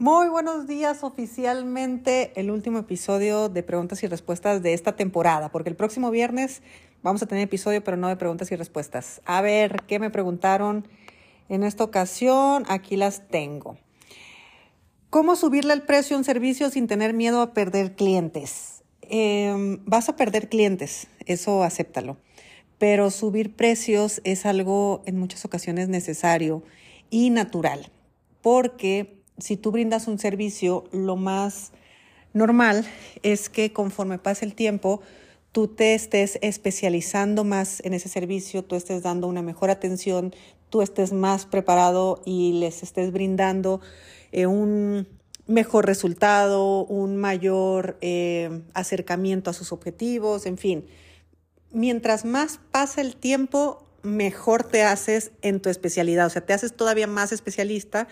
Muy buenos días, oficialmente el último episodio de preguntas y respuestas de esta temporada, porque el próximo viernes vamos a tener episodio, pero no de preguntas y respuestas. A ver, ¿qué me preguntaron en esta ocasión? Aquí las tengo. ¿Cómo subirle el precio a un servicio sin tener miedo a perder clientes? Em, vas a perder clientes, eso acéptalo, pero subir precios es algo en muchas ocasiones necesario y natural, porque si tú brindas un servicio, lo más normal es que conforme pase el tiempo, tú te estés especializando más en ese servicio, tú estés dando una mejor atención, tú estés más preparado y les estés brindando eh, un mejor resultado, un mayor eh, acercamiento a sus objetivos, en fin. Mientras más pasa el tiempo, mejor te haces en tu especialidad, o sea, te haces todavía más especialista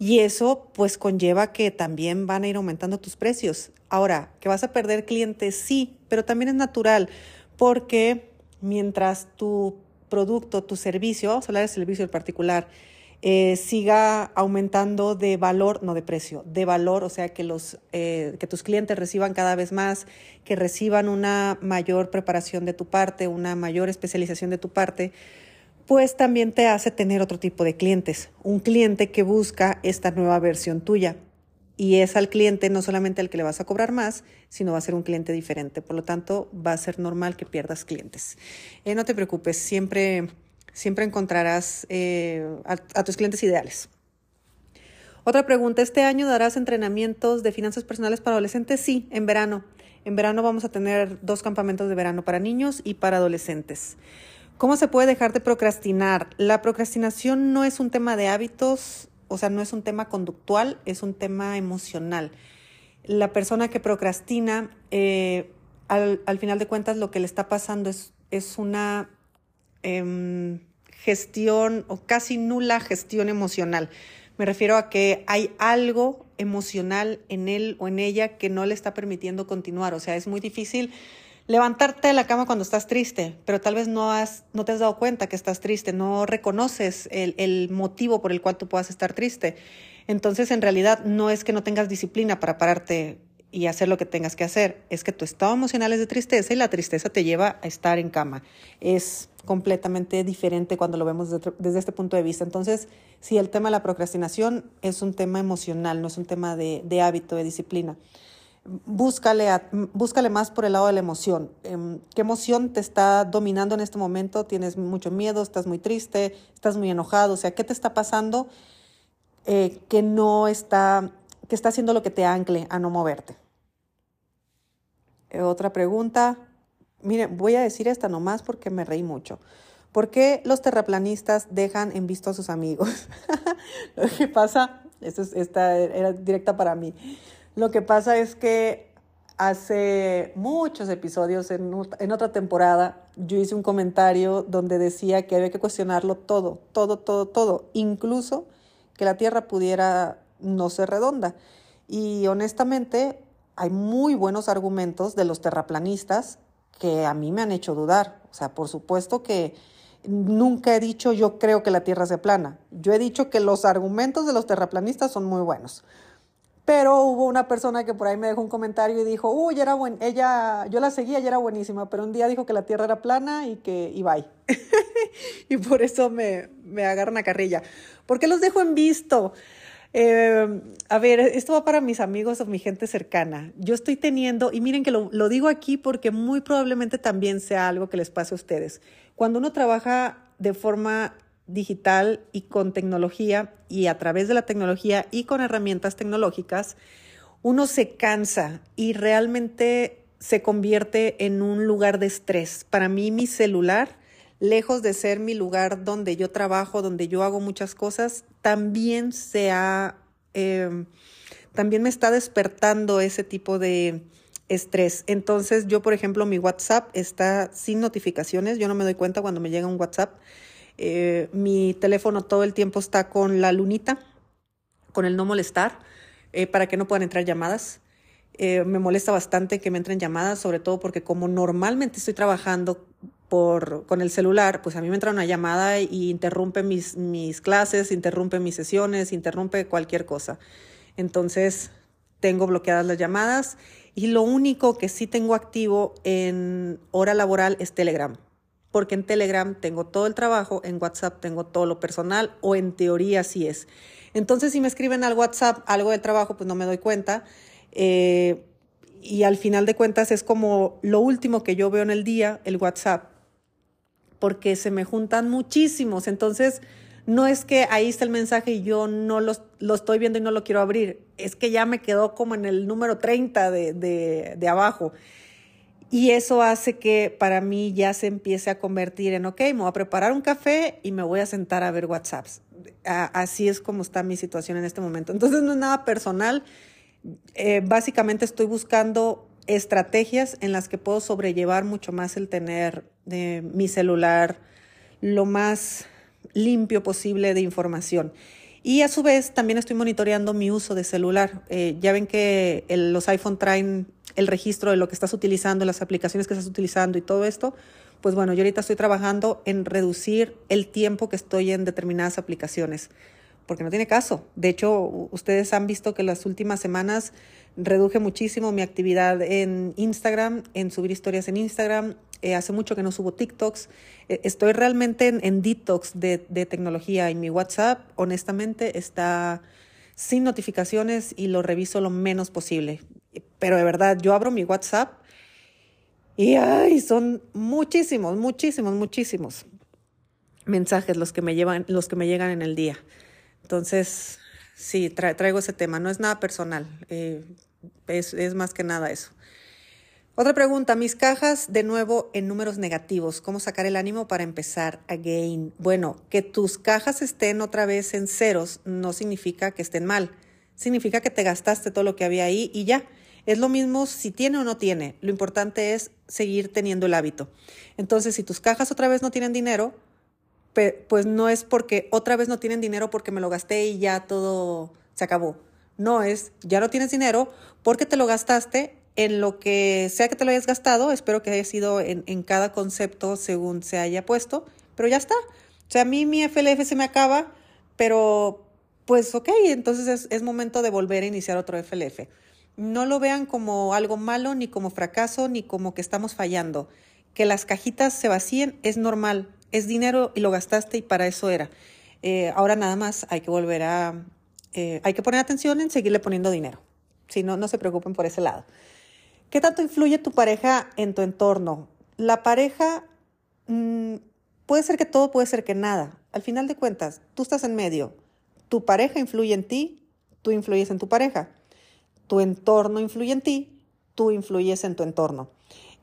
y eso pues conlleva que también van a ir aumentando tus precios. Ahora, que vas a perder clientes, sí, pero también es natural porque mientras tu producto, tu servicio, vamos a servicio en particular, eh, siga aumentando de valor, no de precio, de valor, o sea, que, los, eh, que tus clientes reciban cada vez más, que reciban una mayor preparación de tu parte, una mayor especialización de tu parte, pues también te hace tener otro tipo de clientes, un cliente que busca esta nueva versión tuya. Y es al cliente no solamente al que le vas a cobrar más, sino va a ser un cliente diferente. Por lo tanto, va a ser normal que pierdas clientes. Eh, no te preocupes, siempre, siempre encontrarás eh, a, a tus clientes ideales. Otra pregunta, ¿este año darás entrenamientos de finanzas personales para adolescentes? Sí, en verano. En verano vamos a tener dos campamentos de verano para niños y para adolescentes. ¿Cómo se puede dejar de procrastinar? La procrastinación no es un tema de hábitos, o sea, no es un tema conductual, es un tema emocional. La persona que procrastina, eh, al, final de cuentas, lo que le está pasando es, es una em, gestión o casi nula gestión emocional. Me refiero a que hay algo emocional en él o en ella que no le está permitiendo continuar. O sea, es muy difícil levantarte de la cama cuando estás triste, pero tal vez no, has, no te has dado cuenta que estás triste, no reconoces el, el motivo por el cual tú puedas estar triste. Entonces, en realidad, no es que no tengas disciplina para pararte y hacer lo que tengas que hacer, es que tu estado emocional es de tristeza y la tristeza te lleva a estar en cama. Es completamente diferente cuando lo vemos desde, este punto de vista. Entonces, si el tema de la procrastinación es un tema emocional, no es un tema de, de hábito, de disciplina búscale, búscale más por el lado de la emoción. Em, ¿Qué emoción te está dominando en este momento? ¿Tienes mucho miedo? ¿Estás muy triste? ¿Estás muy enojado? O sea, ¿qué te está pasando eh, que no está, que está haciendo lo que te ancle a no moverte? Eh, otra pregunta. Miren, voy a decir esta nomás porque me reí mucho. ¿Por qué los terraplanistas dejan en visto a sus amigos? lo que pasa, esta era directa para mí. Lo que pasa es que hace muchos episodios, en, otra temporada, yo hice un comentario donde decía que había que cuestionarlo todo, todo, todo, todo, incluso que la Tierra pudiera no ser redonda. Y honestamente, hay muy buenos argumentos de los terraplanistas que a mí me han hecho dudar. O sea, por supuesto que nunca he dicho yo creo que la Tierra sea plana. Yo he dicho que los argumentos de los terraplanistas son muy buenos. Pero hubo una persona que por ahí me dejó un comentario y dijo, uy, era buen, ella, yo la seguía y era buenísima, pero un día dijo que la Tierra era plana y que, y bye. y por eso me, me agarran a carrilla. ¿Por qué los dejo en visto? Eh, a ver, esto va para mis amigos o mi gente cercana. Yo estoy teniendo, y miren que lo, lo digo aquí porque muy probablemente también sea algo que les pase a ustedes. Cuando uno trabaja de forma digital y con tecnología y a través de la tecnología y con herramientas tecnológicas, uno se cansa y realmente se convierte en un lugar de estrés. Para mí mi celular, lejos de ser mi lugar donde yo trabajo, donde yo hago muchas cosas, también se ha, em, también me está despertando ese tipo de estrés. Entonces yo, por ejemplo, mi WhatsApp está sin notificaciones, yo no me doy cuenta cuando me llega un WhatsApp eh, mi teléfono todo el tiempo está con la lunita, con el no molestar, eh, para que no puedan entrar llamadas. Eh, me molesta bastante que me entren llamadas, sobre todo porque como normalmente estoy trabajando por, con el celular, pues a mí me entra una llamada y interrumpe mis, mis clases, interrumpe mis sesiones, interrumpe cualquier cosa. Entonces, tengo bloqueadas las llamadas y lo único que sí tengo activo en hora laboral es Telegram, porque en Telegram tengo todo el trabajo, en WhatsApp tengo todo lo personal o en teoría sí es. Entonces, si me escriben al WhatsApp algo del trabajo, pues no me doy cuenta. Eh, y al final de cuentas es como lo último que yo veo en el día, el WhatsApp, porque se me juntan muchísimos. Entonces, no es que ahí está el mensaje y yo no lo, lo estoy viendo y no lo quiero abrir, es que ya me quedó como en el número 30 de, de, de abajo. Y eso hace que para mí ya se empiece a convertir en, ok, me voy a preparar un café y me voy a sentar a ver WhatsApps. Así es como está mi situación en este momento. Entonces no es nada personal. Eh, básicamente estoy buscando estrategias en las que puedo sobrellevar mucho más el tener eh, mi celular lo más limpio posible de información. Y a su vez también estoy monitoreando mi uso de celular. Eh, ya ven que los iPhone traen el registro de lo que estás utilizando, las aplicaciones que estás utilizando y todo esto. Pues bueno, yo ahorita estoy trabajando en reducir el tiempo que estoy en determinadas aplicaciones, porque no tiene caso. De hecho, ustedes han visto que las últimas semanas reduje muchísimo mi actividad en Instagram, en subir historias en Instagram, eh, hace mucho que no subo TikToks. Eh, estoy realmente en, detox de, tecnología y mi WhatsApp, honestamente, está sin notificaciones y lo reviso lo menos posible. Pero de verdad, yo abro mi WhatsApp y son muchísimos, muchísimos, muchísimos mensajes los que me llevan, los que me llegan en el día. Entonces, sí, traigo ese tema. No es nada personal, eh, es, es más que nada eso. Otra pregunta, mis cajas de nuevo en números negativos, ¿cómo sacar el ánimo para empezar again? Bueno, que tus cajas estén otra vez en ceros no significa que estén mal, significa que te gastaste todo lo que había ahí y ya. Es lo mismo si tiene o no tiene, lo importante es seguir teniendo el hábito. Entonces, si tus cajas otra vez no tienen dinero, pues no es porque otra vez no tienen dinero porque me lo gasté y ya todo se acabó. No es, ya no tienes dinero porque te lo gastaste en lo que sea que te lo hayas gastado, espero que haya sido en, cada concepto según se haya puesto, pero ya está. O sea, a mí mi FLF se me acaba, pero pues ok, entonces es, es momento de volver a iniciar otro FLF. No lo vean como algo malo, ni como fracaso, ni como que estamos fallando. Que las cajitas se vacíen es normal, es dinero y lo gastaste y para eso era. Eh, ahora nada más hay que volver a, eh, hay que poner atención en seguirle poniendo dinero. Si no, no se preocupen por ese lado. ¿Qué tanto influye tu pareja en tu entorno? La pareja mm, puede ser que todo, puede ser que nada. Al final de cuentas, tú estás en medio. Tu pareja influye en ti, tú influyes en tu pareja. Tu entorno influye en ti, tú influyes en tu entorno.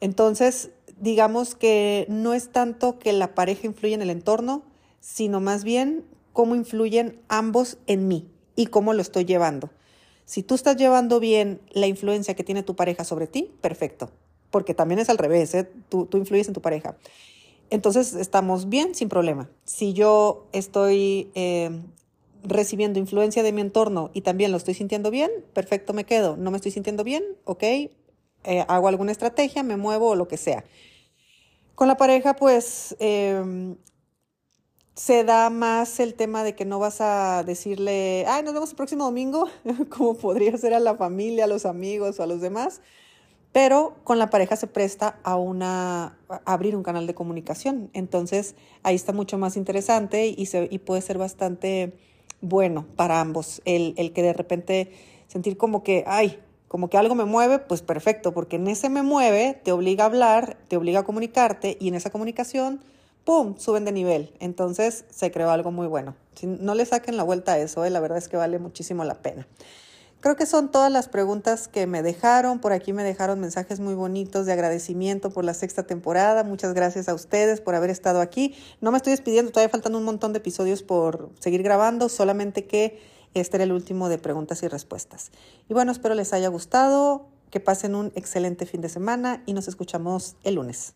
Entonces, digamos que no es tanto que la pareja influye en el entorno, sino más bien cómo influyen ambos en mí y cómo lo estoy llevando. Si tú estás llevando bien la influencia que tiene tu pareja sobre ti, perfecto, porque también es al revés, ¿eh? tú, tú influyes en tu pareja. Entonces estamos bien sin problema. Si yo estoy eh, recibiendo influencia de mi entorno y también lo estoy sintiendo bien, perfecto, me quedo. No me estoy sintiendo bien, ok, eh, hago alguna estrategia, me muevo o lo que sea. Con la pareja, pues eh, se da más el tema de que no vas a decirle, ay, nos vemos el próximo domingo, como podría ser a la familia, a los amigos o a los demás, pero con la pareja se presta a, una, abrir un canal de comunicación. Entonces ahí está mucho más interesante y, se, y puede ser bastante bueno para ambos el, el que de repente sentir como que, ay, como que algo me mueve, pues perfecto, porque en ese me mueve te obliga a hablar, te obliga a comunicarte y en esa comunicación ¡pum!, suben de nivel. Entonces se creó algo muy bueno. Si no le saquen la vuelta a eso, ¿eh? la verdad es que vale muchísimo la pena. Creo que son todas las preguntas que me dejaron. Por aquí me dejaron mensajes muy bonitos de agradecimiento por la sexta temporada. Muchas gracias a ustedes por haber estado aquí. No me estoy despidiendo, todavía faltan un montón de episodios por seguir grabando, solamente que este era el último de preguntas y respuestas. Y bueno, espero les haya gustado, que pasen un excelente fin de semana y nos escuchamos el lunes.